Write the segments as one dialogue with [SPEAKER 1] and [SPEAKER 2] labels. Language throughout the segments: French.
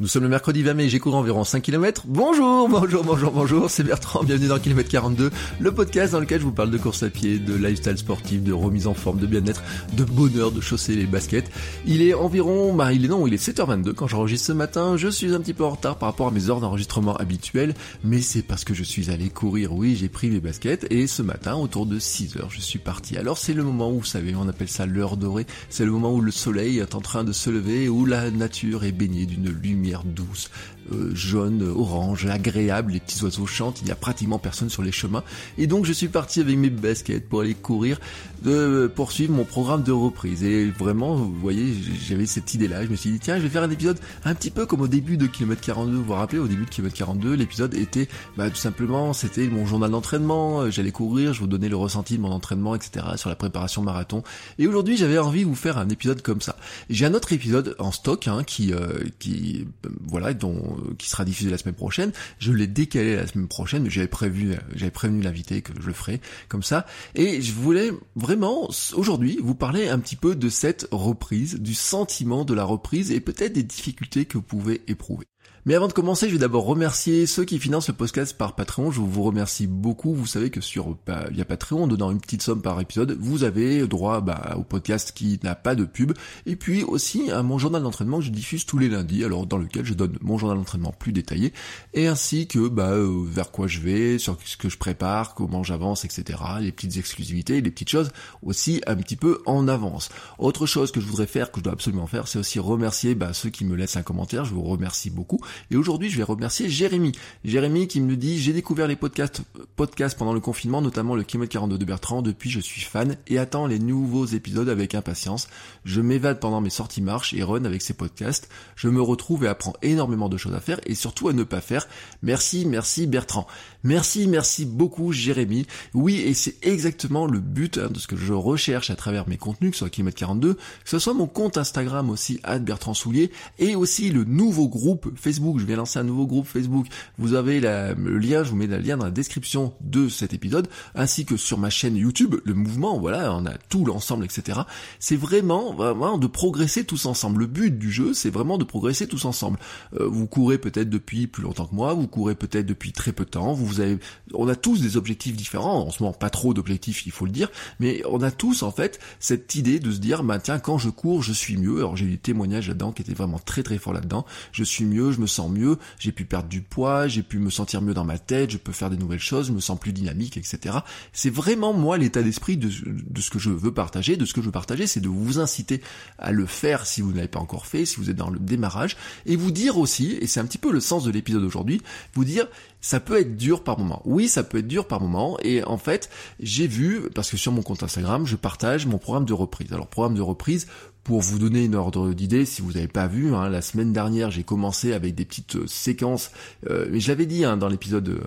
[SPEAKER 1] Nous sommes le mercredi 20 mai, j'ai couru environ 5 km. Bonjour, bonjour, bonjour, bonjour, c'est Bertrand, bienvenue dans Kilomètre 42, le podcast dans lequel je vous parle de course à pied, de lifestyle sportif, de remise en forme, de bien-être, de bonheur, de chausser les baskets. Il est environ, bah il est non, il est 7h22 quand j'enregistre ce matin, je suis un petit peu en retard par rapport à mes heures d'enregistrement habituelles, mais c'est parce que je suis allé courir, oui, j'ai pris mes baskets, et ce matin, autour de 6h, je suis parti. Alors c'est le moment où, vous savez, on appelle ça l'heure dorée, c'est le moment où le soleil est en train de se lever, où la nature est baignée d'une lumière douce, euh, jaune, orange, agréable, les petits oiseaux chantent, il n'y a pratiquement personne sur les chemins. Et donc je suis parti avec mes baskets pour aller courir, de poursuivre mon programme de reprise. Et vraiment, vous voyez, j'avais cette idée-là, je me suis dit, tiens, je vais faire un épisode un petit peu comme au début de Kilomètre 42, vous vous rappelez, au début de Kilomètre 42, l'épisode était bah, tout simplement, c'était mon journal d'entraînement, euh, j'allais courir, je vous donnais le ressenti de mon entraînement, etc., sur la préparation marathon. Et aujourd'hui, j'avais envie de vous faire un épisode comme ça. J'ai un autre épisode en stock hein, qui, euh, qui voilà, dont, euh, qui sera diffusé la semaine prochaine. Je l'ai décalé la semaine prochaine, mais j'avais prévu, j'avais prévenu l'invité que je le ferai comme ça. Et je voulais vraiment aujourd'hui vous parler un petit peu de cette reprise, du sentiment de la reprise et peut-être des difficultés que vous pouvez éprouver. Mais avant de commencer, je vais d'abord remercier ceux qui financent le podcast par Patreon. Je vous remercie beaucoup. Vous savez que sur bah, via Patreon, en donnant une petite somme par épisode, vous avez droit bah, au podcast qui n'a pas de pub, et puis aussi à mon journal d'entraînement que je diffuse tous les lundis, alors dans lequel je donne mon journal d'entraînement plus détaillé, et ainsi que bah, euh, vers quoi je vais, sur ce que je prépare, comment j'avance, etc. Les petites exclusivités, les petites choses aussi un petit peu en avance. Autre chose que je voudrais faire, que je dois absolument faire, c'est aussi remercier bah, ceux qui me laissent un commentaire. Je vous remercie beaucoup. Et aujourd'hui, je vais remercier Jérémy. Jérémy qui me dit, j'ai découvert les podcasts, podcasts pendant le confinement, notamment le kilomètre 42 de Bertrand. Depuis, je suis fan et attends les nouveaux épisodes avec impatience. Je m'évade pendant mes sorties marche et run avec ces podcasts. Je me retrouve et apprends énormément de choses à faire et surtout à ne pas faire. Merci, merci Bertrand. Merci, merci beaucoup Jérémy. Oui, et c'est exactement le but hein, de ce que je recherche à travers mes contenus, que ce soit kilomètre 42, que ce soit mon compte Instagram aussi, Bertrand Soulier, et aussi le nouveau groupe Facebook. Je vais lancer un nouveau groupe Facebook. Vous avez le lien, je vous mets le lien dans la description de cet épisode, ainsi que sur ma chaîne YouTube, le mouvement, voilà, on a tout l'ensemble, etc. C'est vraiment, vraiment de progresser tous ensemble. Le but du jeu, c'est vraiment de progresser tous ensemble. Euh, vous courez peut-être depuis plus longtemps que moi, vous courez peut-être depuis très peu de temps, vous avez, on a tous des objectifs différents, en ce moment pas trop d'objectifs, il faut le dire, mais on a tous en fait cette idée de se dire, bah tiens, quand je cours, je suis mieux. Alors j'ai eu des témoignages là-dedans qui étaient vraiment très très forts là-dedans. Je suis mieux, je me sens mieux, j'ai pu perdre du poids, j'ai pu me sentir mieux dans ma tête, je peux faire des nouvelles choses, je me sens plus dynamique, etc. C'est vraiment moi l'état d'esprit de, ce que je veux partager, de ce que je veux partager, c'est de vous inciter à le faire si vous n'avez pas encore fait, si vous êtes dans le démarrage, et vous dire aussi, et c'est un petit peu le sens de l'épisode d'aujourd'hui, vous dire ça peut être dur par moment. Oui, ça peut être dur par moment. Et en fait, j'ai vu, parce que sur mon compte Instagram, je partage mon programme de reprise. Alors, programme de reprise, pour vous donner une ordre d'idée, si vous n'avez pas vu, hein, la semaine dernière j'ai commencé avec des petites euh, séquences, euh, mais je l'avais dit hein, dans l'épisode, euh,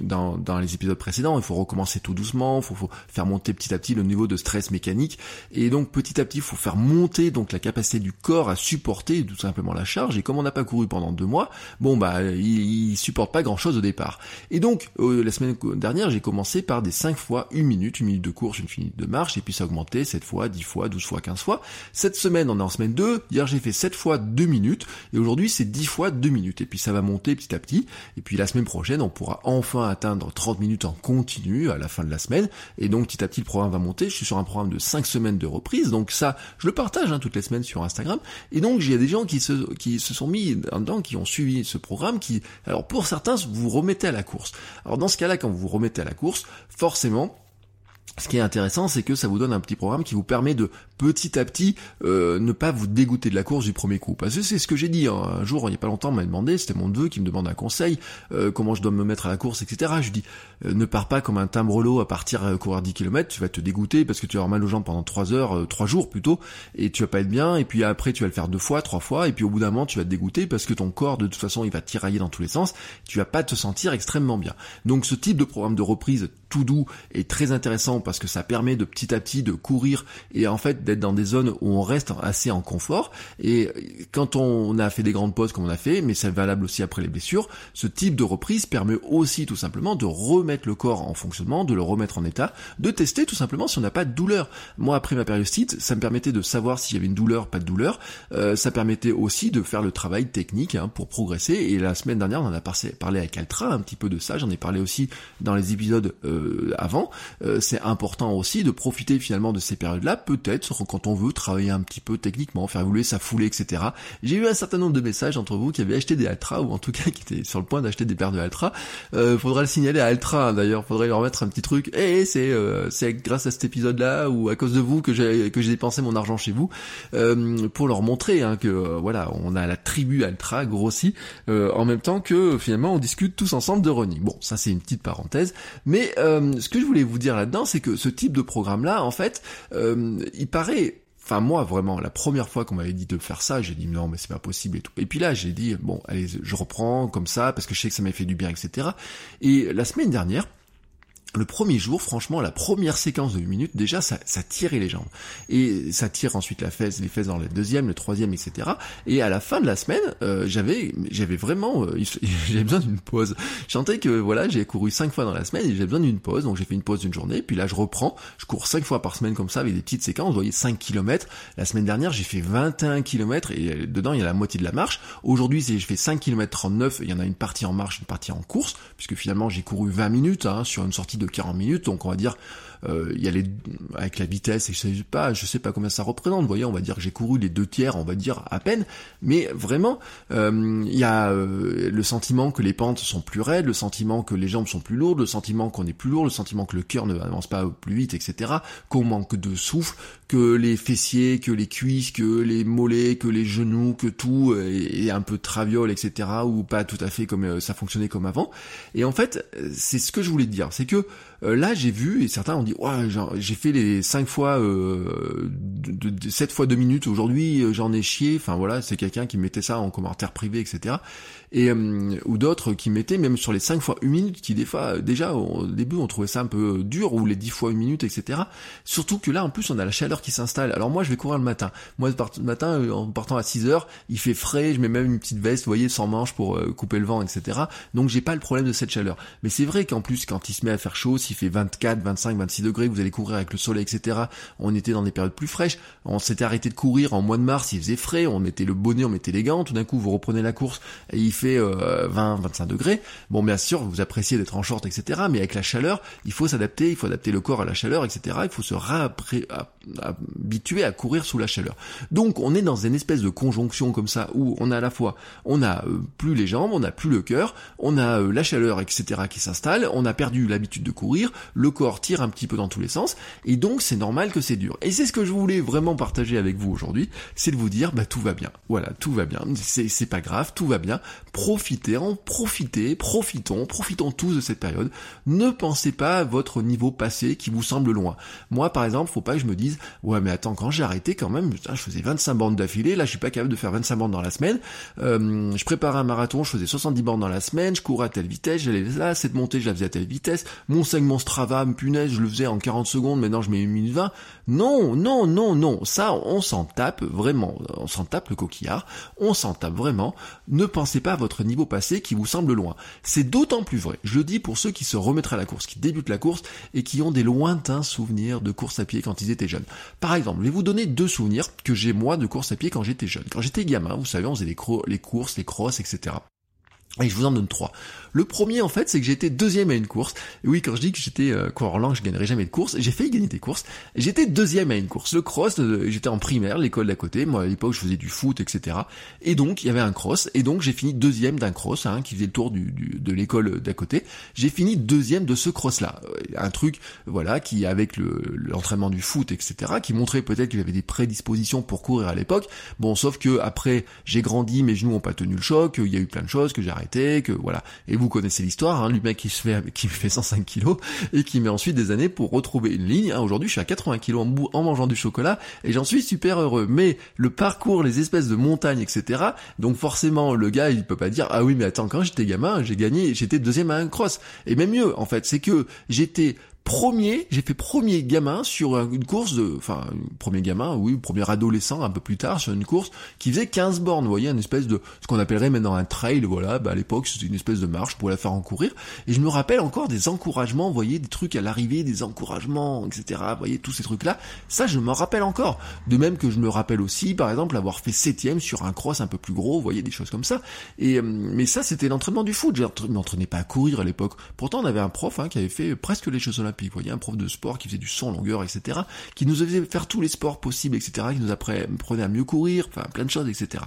[SPEAKER 1] dans, les épisodes précédents, il faut recommencer tout doucement, il faut, faut, faire monter petit à petit le niveau de stress mécanique, et donc petit à petit il faut faire monter donc la capacité du corps à supporter tout simplement la charge. Et comme on n'a pas couru pendant deux mois, bon bah il, il supporte pas grand chose au départ. Et donc la semaine dernière j'ai commencé par des 5 fois une minute, une minute de course, une minute de marche, et puis ça a augmenté 7 fois, 10 fois, 12 fois, 15 fois. Cette semaine, on est en semaine 2. Hier, j'ai fait 7 fois 2 minutes. Et aujourd'hui, c'est 10 fois 2 minutes. Et puis, ça va monter petit à petit. Et puis, la semaine prochaine, on pourra enfin atteindre 30 minutes en continu à la fin de la semaine. Et donc, petit à petit, le programme va monter. Je suis sur un programme de 5 semaines de reprise. Donc, ça, je le partage hein, toutes les semaines sur Instagram. Et donc, il y a des gens qui se, qui se sont mis dedans, qui ont suivi ce programme, qui, alors, pour certains, vous remettez à la course. Alors, dans ce cas-là, quand vous vous remettez à la course, forcément, ce qui est intéressant, c'est que ça vous donne un petit programme qui vous permet de petit à petit euh, ne pas vous dégoûter de la course du premier coup. Parce que c'est ce que j'ai dit. Hein. Un jour, il n'y a pas longtemps, on m'a demandé, c'était mon neveu qui me demande un conseil, euh, comment je dois me mettre à la course, etc. Je dis, euh, ne pars pas comme un timbrelo à partir courir 10 km, tu vas te dégoûter parce que tu vas avoir mal aux jambes pendant 3 heures, 3 jours plutôt, et tu vas pas être bien, et puis après tu vas le faire deux fois, trois fois, et puis au bout d'un moment tu vas te dégoûter parce que ton corps de toute façon il va tirailler dans tous les sens, tu vas pas te sentir extrêmement bien. Donc ce type de programme de reprise tout doux est très intéressant parce que ça permet de petit à petit de courir et en fait d'être dans des zones où on reste assez en confort. Et quand on a fait des grandes pauses comme on a fait, mais c'est valable aussi après les blessures, ce type de reprise permet aussi tout simplement de remettre le corps en fonctionnement, de le remettre en état, de tester tout simplement si on n'a pas de douleur. Moi après ma périostite, ça me permettait de savoir s'il y avait une douleur, pas de douleur. Euh, ça permettait aussi de faire le travail technique hein, pour progresser. Et la semaine dernière, on en a parlé avec Altra un petit peu de ça. J'en ai parlé aussi dans les épisodes euh, avant. Euh, c'est important aussi de profiter finalement de ces périodes-là, peut-être quand on veut travailler un petit peu techniquement, faire évoluer sa foulée, etc. J'ai eu un certain nombre de messages entre vous qui avaient acheté des Altra ou en tout cas qui étaient sur le point d'acheter des paires de Altra. Euh, faudra le signaler à Altra hein, d'ailleurs, faudrait leur mettre un petit truc. Eh, c'est euh, c'est grâce à cet épisode-là ou à cause de vous que j'ai que j'ai dépensé mon argent chez vous euh, pour leur montrer hein, que euh, voilà on a la tribu Altra grossie en même temps que finalement on discute tous ensemble de running. Bon ça c'est une petite parenthèse, mais ce que je voulais vous dire là-dedans c'est que ce type de programme-là en fait il paraît Enfin moi vraiment, la première fois qu'on m'avait dit de faire ça, j'ai dit non mais c'est pas possible et tout. Et puis là j'ai dit bon allez je reprends comme ça parce que je sais que ça m'a fait du bien etc. Et la semaine dernière le premier jour, franchement, la première séquence de 8 minutes, déjà, ça, ça tirait les jambes. Et ça tire ensuite la fesse, les fesses dans le deuxième, le troisième, etc. Et à la fin de la semaine, euh, j'avais, j'avais vraiment, euh, j'avais besoin d'une pause. Je sentais que, voilà, j'ai couru cinq fois dans la semaine et j'avais besoin d'une pause. Donc j'ai fait une pause d'une journée. Puis là, je reprends. Je cours cinq fois par semaine comme ça avec des petites séquences. Vous voyez, 5 km. La semaine dernière, j'ai fait 21 km et euh, dedans, il y a la moitié de la marche. Aujourd'hui, je fais 5 km 39. Il y en a une partie en marche, une partie en course, puisque finalement, j'ai couru 20 minutes hein, sur une sortie de 40 minutes, donc on va dire il y a les avec la vitesse et je sais pas je sais pas combien ça représente voyez on va dire que j'ai couru les deux tiers on va dire à peine. Mais vraiment euh, il y a euh, le sentiment que les pentes sont plus raides le sentiment que les jambes sont plus lourdes le sentiment qu'on est plus lourd le sentiment que le cœur ne avance pas plus vite etc qu'on manque de souffle que les fessiers que les cuisses que les mollets que les genoux que tout est, un peu traviole etc ou pas tout à fait comme ça fonctionnait comme avant. Et en fait c'est ce que je voulais dire c'est que là j'ai vu et certains ont dit j'ai fait les 5 fois, euh, 7 fois 2 minutes, aujourd'hui euh, j'en ai chié, enfin voilà, c'est quelqu'un qui mettait ça en commentaire privé, etc. Et, euh, ou d'autres qui mettaient même sur les 5 fois 1 minute, qui des fois, euh, déjà au début on trouvait ça un peu dur, ou les 10 fois 1 minute, etc. Surtout que là en plus on a la chaleur qui s'installe. Alors moi je vais courir le matin. Moi le matin, en partant à 6 heures, il fait frais, je mets même une petite veste, vous voyez, sans manches pour couper le vent, etc. Donc j'ai pas le problème de cette chaleur. Mais c'est vrai qu'en plus quand il se met à faire chaud, s'il fait 24, 25, 26 degrés, vous allez courir avec le soleil, etc. On était dans des périodes plus fraîches. On s'était arrêté de courir en mois de mars, il faisait frais, on mettait le bonnet, on mettait les gants. Tout d'un coup, vous reprenez la course et il fait 20, euh, 25 degrés. Bon, bien sûr, vous appréciez d'être en short, etc. Mais avec la chaleur, il faut s'adapter, il faut adapter le corps à la chaleur, etc. Il faut se habituer à courir sous la chaleur. Donc, on est dans une espèce de conjonction comme ça où on a à la fois, on a euh, plus les jambes, on a plus le cœur, on a euh, la chaleur, etc. qui s'installe, on a perdu l'habitude de courir, le corps tire un petit peu dans tous les sens, et donc c'est normal que c'est dur. Et c'est ce que je voulais vraiment partager avec vous aujourd'hui, c'est de vous dire, bah tout va bien. Voilà, tout va bien. C'est pas grave, tout va bien. Profitez, en profitez, profitons, profitons tous de cette période. Ne pensez pas à votre niveau passé qui vous semble loin. Moi, par exemple, faut pas que je me dise, ouais, mais attends, quand j'ai arrêté quand même, je faisais 25 bandes d'affilée, là, je suis pas capable de faire 25 bandes dans la semaine. Euh, je préparais un marathon, je faisais 70 bandes dans la semaine, je courais à telle vitesse, j'allais là, cette montée, je la faisais à telle vitesse. Mon segment Strava, punaise, je le faisais en 40 secondes, maintenant je mets une minute 20. Non, non, non, non. Ça, on s'en tape vraiment. On s'en tape le coquillard. On s'en tape vraiment. Ne pensez pas votre niveau passé qui vous semble loin. C'est d'autant plus vrai. Je le dis pour ceux qui se remettraient à la course, qui débutent la course et qui ont des lointains souvenirs de course à pied quand ils étaient jeunes. Par exemple, je vais vous donner deux souvenirs que j'ai moi de course à pied quand j'étais jeune. Quand j'étais gamin, vous savez, on faisait les, courses, les crosses, etc. Et je vous en donne trois. Le premier, en fait, c'est que j'étais deuxième à une course. Et oui, quand je dis que j'étais euh, coureur lent, je gagnerais jamais de course, j'ai failli gagner des courses. J'étais deuxième à une course. Le cross, euh, j'étais en primaire, l'école d'à côté. Moi, à l'époque, je faisais du foot, etc. Et donc, il y avait un cross. Et donc, j'ai fini deuxième d'un cross, hein, qui faisait le tour du, de l'école d'à côté. J'ai fini deuxième de ce cross-là. Euh, un truc, voilà, qui, avec l'entraînement du foot, etc., qui montrait peut-être que j'avais des prédispositions pour courir à l'époque. Bon, sauf que après, j'ai grandi, mes genoux ont pas tenu le choc, il y a eu plein de choses que j'ai que voilà. Et vous connaissez l'histoire, hein, mec qui se fait, qui fait 105 kilos et qui met ensuite des années pour retrouver une ligne. Hein, Aujourd'hui, je suis à 80 kilos en, en mangeant du chocolat et j'en suis super heureux. Mais le parcours, les espèces de montagnes, etc. Donc forcément, le gars, il peut pas dire ah oui, mais attends, quand j'étais gamin, j'ai gagné, j'étais deuxième à un cross. Et même mieux, en fait, c'est que j'étais premier, j'ai fait premier gamin sur une course de, enfin, premier gamin, oui, premier adolescent un peu plus tard sur une course qui faisait 15 bornes, vous voyez, une espèce de, ce qu'on appellerait maintenant un trail, voilà, bah à l'époque c'était une espèce de marche pour la faire en courir, et je me rappelle encore des encouragements, vous voyez, des trucs à l'arrivée, des encouragements, etc., vous voyez, tous ces trucs-là, ça je me rappelle encore, de même que je me rappelle aussi, par exemple, avoir fait septième sur un cross un peu plus gros, vous voyez, des choses comme ça, et, euh, mais ça c'était l'entraînement du foot, je m'entraînais pas à courir à l'époque, pourtant on avait un prof, hein, qui avait fait presque les Jeux Olympiques, vous voyez, un prof de sport qui faisait du son longueur, etc., qui nous faisait faire tous les sports possibles, etc., qui nous apprenait à mieux courir, enfin plein de choses, etc.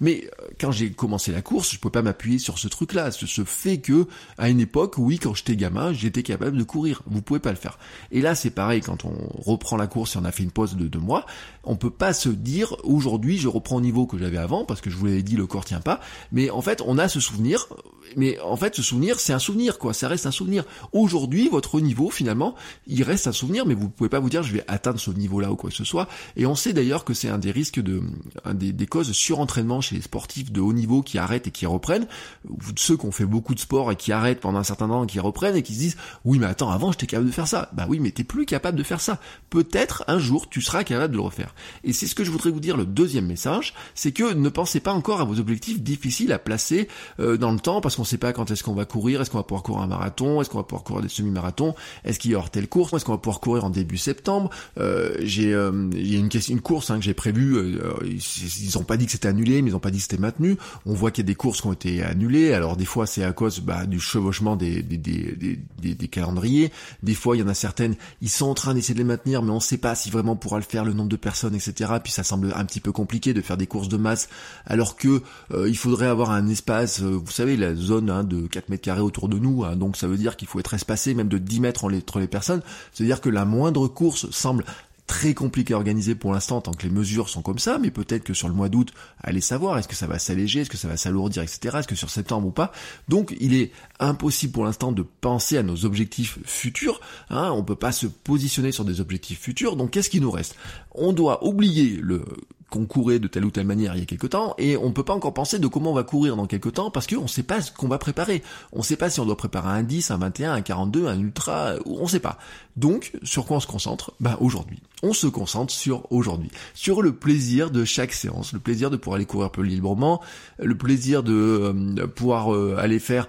[SPEAKER 1] Mais euh, quand j'ai commencé la course, je pouvais pas m'appuyer sur ce truc-là, ce, fait que à une époque, oui, quand j'étais gamin, j'étais capable de courir. Vous pouvez pas le faire. Et là, c'est pareil quand on reprend la course et on a fait une pause de deux mois, on peut pas se dire aujourd'hui je reprends au niveau que j'avais avant parce que je vous l'avais dit le corps tient pas. Mais en fait, on a ce souvenir. Mais en fait, ce souvenir, c'est un souvenir quoi. Ça reste un souvenir. Aujourd'hui, votre niveau finalement, il reste un souvenir, mais vous pouvez pas vous dire je vais atteindre ce niveau-là ou quoi que ce soit. Et on sait d'ailleurs que c'est un des risques de, des, causes de surentraînement chez les sportifs de haut niveau qui arrêtent et qui reprennent. Ceux qui ont fait beaucoup de sport et qui arrêtent pendant un certain temps et qui reprennent et qui se disent oui mais attends avant j'étais capable de faire ça. Bah oui mais t'es plus capable de faire ça. Peut-être un jour tu seras capable de le refaire. Et c'est ce que je voudrais vous dire le deuxième message, c'est que ne pensez pas encore à vos objectifs difficiles à placer euh, dans le temps parce qu'on sait pas quand est-ce qu'on va courir, est-ce qu'on va pouvoir courir un marathon, est-ce qu'on va pouvoir courir des semi-marathons, est-ce qu'il y aura telle course, est-ce qu'on va pouvoir courir en début septembre? Euh, j'ai euh, une, course hein, que j'ai prévue, euh, ils ont pas dit que c'était annulé, mais ils ont pas dit que c'était maintenu. On voit qu'il y a des courses qui ont été annulées. Alors des fois c'est à cause bah, du chevauchement des calendriers. Des fois il y en a certaines, ils sont en train d'essayer de les maintenir, mais on sait pas si vraiment on pourra le faire, le nombre de personnes, etc. Puis ça semble un petit peu compliqué de faire des courses de masse, alors que il faudrait avoir un espace, vous savez, la zone hein, de 4 mètres carrés autour de nous, hein, donc ça veut dire qu'il faut être espacé même de 10 mètres entre les personnes. C'est-à-dire que la moindre course semble très compliqué à organiser pour l'instant tant que les mesures sont comme ça, mais peut-être que sur le mois d'août, allez savoir, est-ce que ça va s'alléger, est-ce que ça va s'alourdir, etc., est-ce que sur septembre ou pas. Donc il est impossible pour l'instant de penser à nos objectifs futurs, hein, on peut pas se positionner sur des objectifs futurs, donc qu'est-ce qui nous reste? On doit oublier le qu'on courait de telle ou telle manière il y a quelque temps, et on peut pas encore penser de comment on va courir dans quelque temps, parce qu'on ne sait pas ce qu'on va préparer. On ne sait pas si on doit préparer un 10, un 21, un 42, un ultra, on ne sait pas. Donc, sur quoi on se concentre? Bah aujourd'hui. On se concentre sur aujourd'hui. Sur le plaisir de chaque séance, le plaisir de pouvoir aller courir peu librement, le plaisir de euh, pouvoir euh, aller faire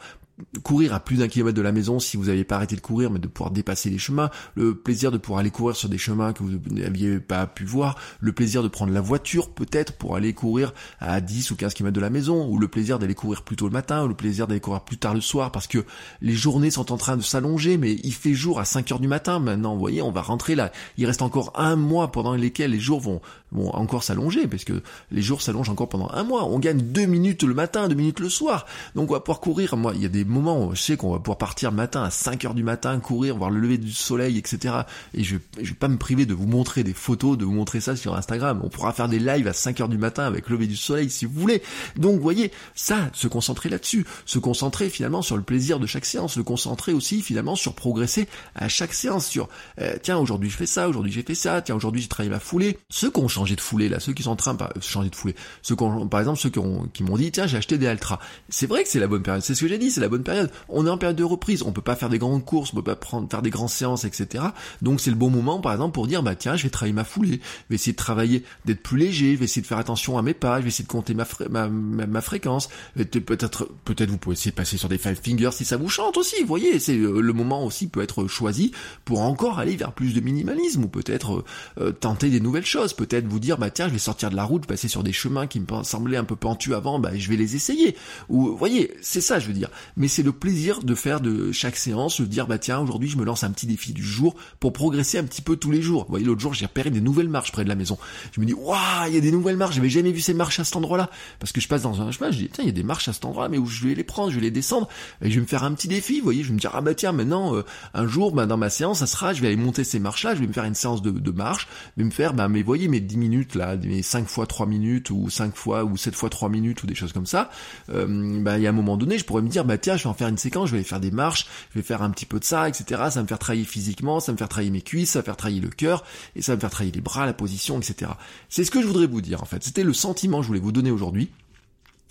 [SPEAKER 1] courir à plus d'un kilomètre de la maison si vous n'aviez pas arrêté de courir, mais de pouvoir dépasser les chemins, le plaisir de pouvoir aller courir sur des chemins que vous n'aviez pas pu voir, le plaisir de prendre la voiture peut-être pour aller courir à 10 ou 15 km de la maison, ou le plaisir d'aller courir plus tôt le matin, ou le plaisir d'aller courir plus tard le soir, parce que les journées sont en train de s'allonger, mais il fait jour à 5 heures du matin maintenant, vous voyez, on va rentrer là, il reste encore un mois pendant lesquels les jours vont, vont encore s'allonger, parce que les jours s'allongent encore pendant un mois, on gagne deux minutes le matin, deux minutes le soir, donc on va pouvoir courir, moi, il y a des moment où je sais qu'on va pouvoir partir matin à 5 heures du matin, courir, voir le lever du soleil, etc. Et je, je vais pas me priver de vous montrer des photos, de vous montrer ça sur Instagram. On pourra faire des lives à 5 heures du matin avec le lever du soleil si vous voulez. Donc, voyez, ça, se concentrer là-dessus, se concentrer finalement sur le plaisir de chaque séance, se concentrer aussi finalement sur progresser à chaque séance, sur euh, tiens aujourd'hui je fais ça, aujourd'hui j'ai fait ça, tiens aujourd'hui j'ai travaillé ma foulée. Ceux qui ont changé de foulée là, ceux qui sont en train de changer de foulée, ceux qui ont, par exemple ceux qui m'ont dit tiens j'ai acheté des Altra. C'est vrai que c'est la bonne période, c'est ce que j'ai dit, c'est la bonne période. On est en période de reprise, on peut pas faire des grandes courses, on peut pas prendre, faire des grandes séances, etc. Donc c'est le bon moment, par exemple, pour dire, bah tiens, je vais travailler ma foulée, je vais essayer de travailler, d'être plus léger, je vais essayer de faire attention à mes pas, je vais essayer de compter ma, ma, ma, fréquence. Peut-être, peut-être vous pouvez essayer de passer sur des five fingers si ça vous chante aussi. Vous voyez, c'est euh, le moment aussi peut être choisi pour encore aller vers plus de minimalisme ou peut-être euh, tenter des nouvelles choses. Peut-être vous dire, bah tiens, je vais sortir de la route, passer sur des chemins qui me semblaient un peu pentus avant, bah je vais les essayer. Ou, vous voyez, c'est ça, je veux dire. C'est le plaisir de faire de chaque séance, de dire, bah tiens, aujourd'hui, je me lance un petit défi du jour pour progresser un petit peu tous les jours. Vous voyez, l'autre jour, j'ai repéré des nouvelles marches près de la maison. Je me dis, waouh, il y a des nouvelles marches, j'avais jamais vu ces marches à cet endroit-là. Parce que je passe dans un chemin, je dis, tiens, il y a des marches à cet endroit-là, mais où je vais les prendre, je vais les descendre, et je vais me faire un petit défi, vous voyez, je vais me dire, ah bah tiens, maintenant, euh, un jour, bah, dans ma séance, ça sera, je vais aller monter ces marches-là, je vais me faire une séance de, de marche, je vais me faire, bah, mais voyez, mes 10 minutes, là, mes 5 fois 3 minutes, ou 5 fois, ou 7 fois 3 minutes, ou des choses comme ça, euh, bah, il y a un moment donné, je pourrais me dire, bah tiens, je vais en faire une séquence, je vais aller faire des marches, je vais faire un petit peu de ça, etc. Ça va me faire travailler physiquement, ça va me faire travailler mes cuisses, ça va faire travailler le cœur, et ça va me faire travailler les bras, la position, etc. C'est ce que je voudrais vous dire en fait. C'était le sentiment que je voulais vous donner aujourd'hui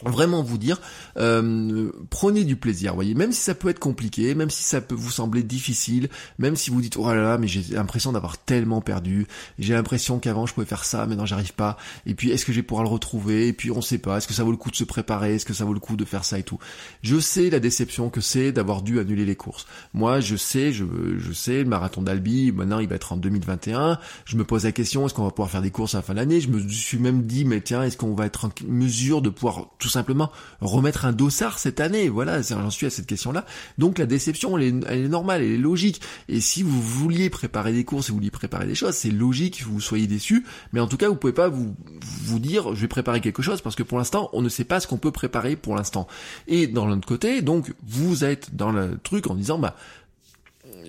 [SPEAKER 1] vraiment vous dire euh, prenez du plaisir voyez. Même si ça peut être compliqué même si ça peut vous sembler difficile même si vous dites oh là là mais j'ai l'impression d'avoir tellement perdu. J'ai l'impression qu'avant je pouvais faire ça maintenant j'arrive pas. Et puis est-ce que je vais pouvoir le retrouver? Et puis on sait pas. Est-ce que ça vaut le coup de se préparer? Est-ce que ça vaut le coup de faire ça et tout? Je sais la déception que c'est d'avoir dû annuler les courses. Moi je sais je, je sais le marathon d'Albi maintenant il va être en 2021 je me pose la question est-ce qu'on va pouvoir faire des courses à la fin de l'année? Je me suis même dit mais tiens est-ce qu'on va être en mesure de pouvoir simplement remettre un dossard cette année. Voilà, j'en suis à cette question-là. Donc la déception, elle est, normale, elle est logique. Et si vous vouliez préparer des courses et vous vouliez préparer des choses, c'est logique que vous soyez déçu. Mais en tout cas, vous pouvez pas vous, vous dire, je vais préparer quelque chose parce que pour l'instant, on ne sait pas ce qu'on peut préparer pour l'instant. Et dans l'autre côté, donc, vous êtes dans le truc en disant, bah,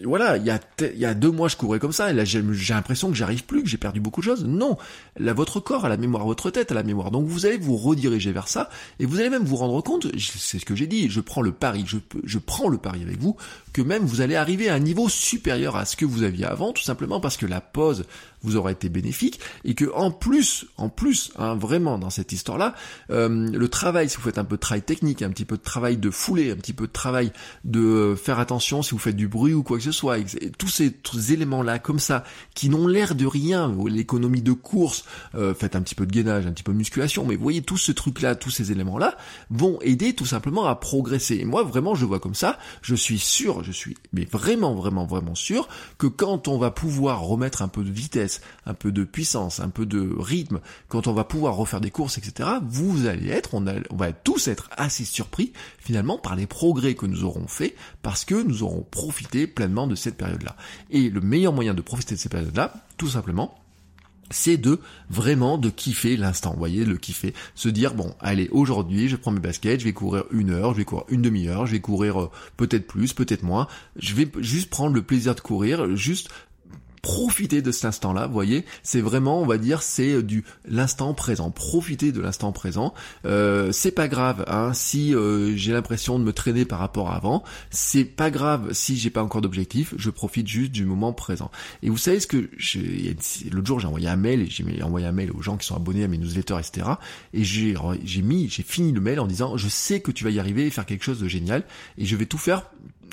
[SPEAKER 1] voilà, il y a, il y a deux mois je courais comme ça, et là j'ai l'impression que j'arrive plus, que j'ai perdu beaucoup de choses. Non, là votre corps a la mémoire, votre tête a la mémoire. Donc vous allez vous rediriger vers ça, et vous allez même vous rendre compte, c'est ce que j'ai dit, je prends le pari, je, je prends le pari avec vous, que même vous allez arriver à un niveau supérieur à ce que vous aviez avant, tout simplement parce que la pause vous aura été bénéfique et que en plus, en plus, hein, vraiment dans cette histoire-là, euh, le travail, si vous faites un peu de travail technique, un petit peu de travail de foulée, un petit peu de travail de faire attention si vous faites du bruit ou quoi que ce soit, tous ces, éléments-là comme ça, qui n'ont l'air de rien, l'économie de course, euh, faites un petit peu de gainage, un petit peu de musculation, mais vous voyez tout ce truc-là, tous ces éléments-là vont aider tout simplement à progresser. Et moi vraiment je vois comme ça, je suis sûr, je suis mais vraiment vraiment vraiment sûr que quand on va pouvoir remettre un peu de vitesse un peu de puissance, un peu de rythme, quand on va pouvoir refaire des courses, etc., vous allez être, on, va tous être assez surpris finalement par les progrès que nous aurons faits parce que nous aurons profité pleinement de cette période-là. Et le meilleur moyen de profiter de cette période-là, tout simplement, c'est de vraiment de kiffer l'instant, vous voyez, le kiffer, se dire bon, allez, aujourd'hui, je prends mes baskets, je vais courir une heure, je vais courir une demi-heure, je vais courir euh, peut-être plus, peut-être moins, je vais juste prendre le plaisir de courir, juste profiter de cet instant-là, vous voyez, c'est vraiment, on va dire, c'est euh, du l'instant présent, profiter de l'instant présent. Euh, c'est pas grave, hein, si euh, j'ai l'impression de me traîner par rapport à avant, c'est pas grave si j'ai pas encore d'objectif, je profite juste du moment présent. Et vous savez ce que l'autre jour j'ai envoyé un mail et j'ai envoyé un mail aux gens qui sont abonnés à mes newsletters, etc. Et j'ai mis, j'ai fini le mail en disant, je sais que tu vas y arriver et faire quelque chose de génial et je vais tout faire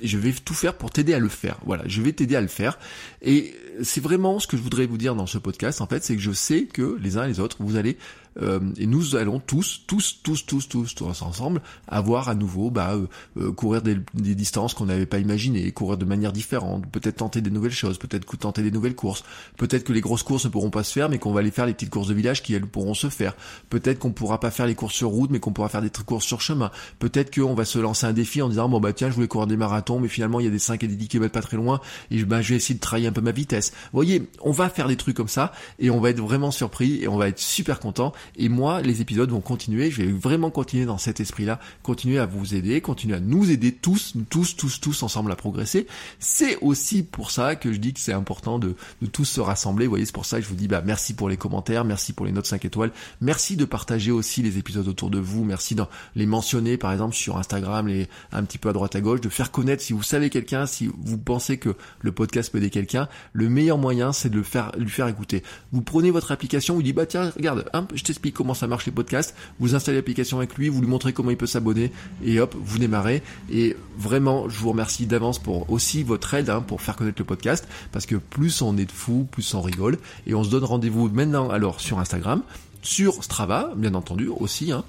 [SPEAKER 1] je vais tout faire pour t'aider à le faire. Voilà, je vais t'aider à le faire. Et c'est vraiment ce que je voudrais vous dire dans ce podcast, en fait, c'est que je sais que les uns et les autres, vous allez euh, et nous allons tous, tous, tous, tous, tous, tous ensemble, avoir à nouveau, bah, euh, euh, courir des, distances qu'on n'avait pas imaginées, courir de manière différente, peut-être tenter des nouvelles choses, peut-être tenter des nouvelles courses, peut-être que les grosses courses ne pourront pas se faire, mais qu'on va aller faire les petites courses de village qui elles pourront se faire. Peut-être qu'on pourra pas faire les courses sur route, mais qu'on pourra faire des courses sur chemin. Peut-être qu'on va se lancer un défi en disant bon bah tiens, je voulais courir des marathons, mais finalement il y a des 5 et des 10 km pas très loin, et bah, je vais essayer de travailler un peu ma vitesse. Vous voyez, on va faire des trucs comme ça, et on va être vraiment surpris, et on va être super content. Et moi, les épisodes vont continuer. Je vais vraiment continuer dans cet esprit-là, continuer à vous aider, continuer à nous aider tous, tous, tous, tous ensemble à progresser. C'est aussi pour ça que je dis que c'est important de, de tous se rassembler. Vous voyez, c'est pour ça que je vous dis bah merci pour les commentaires, merci pour les notes 5 étoiles, merci de partager aussi les épisodes autour de vous, merci de les mentionner par exemple sur Instagram, les un petit peu à droite à gauche, de faire connaître si vous savez quelqu'un, si vous pensez que le podcast peut aider quelqu'un, le meilleur moyen c'est de le faire lui faire écouter. Vous prenez votre application, vous dites bah tiens regarde, hein, je explique comment ça marche les podcasts, vous installez l'application avec lui, vous lui montrez comment il peut s'abonner, et hop, vous démarrez. Et vraiment, je vous remercie d'avance pour aussi votre aide hein, pour faire connaître le podcast, parce que plus on est de fous, plus on rigole, et on se donne rendez-vous maintenant alors sur Instagram, sur Strava, bien entendu aussi, hein,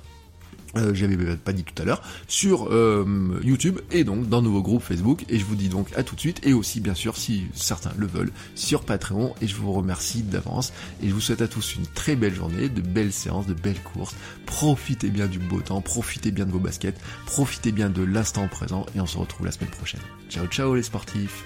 [SPEAKER 1] euh, j'avais pas dit tout à l'heure, sur euh, YouTube et donc dans nos groupes Facebook. Et je vous dis donc à tout de suite et aussi bien sûr si certains le veulent sur Patreon. Et je vous remercie d'avance et je vous souhaite à tous une très belle journée, de belles séances, de belles courses. Profitez bien du beau temps, profitez bien de vos baskets, profitez bien de l'instant présent et on se retrouve la semaine prochaine. Ciao ciao les sportifs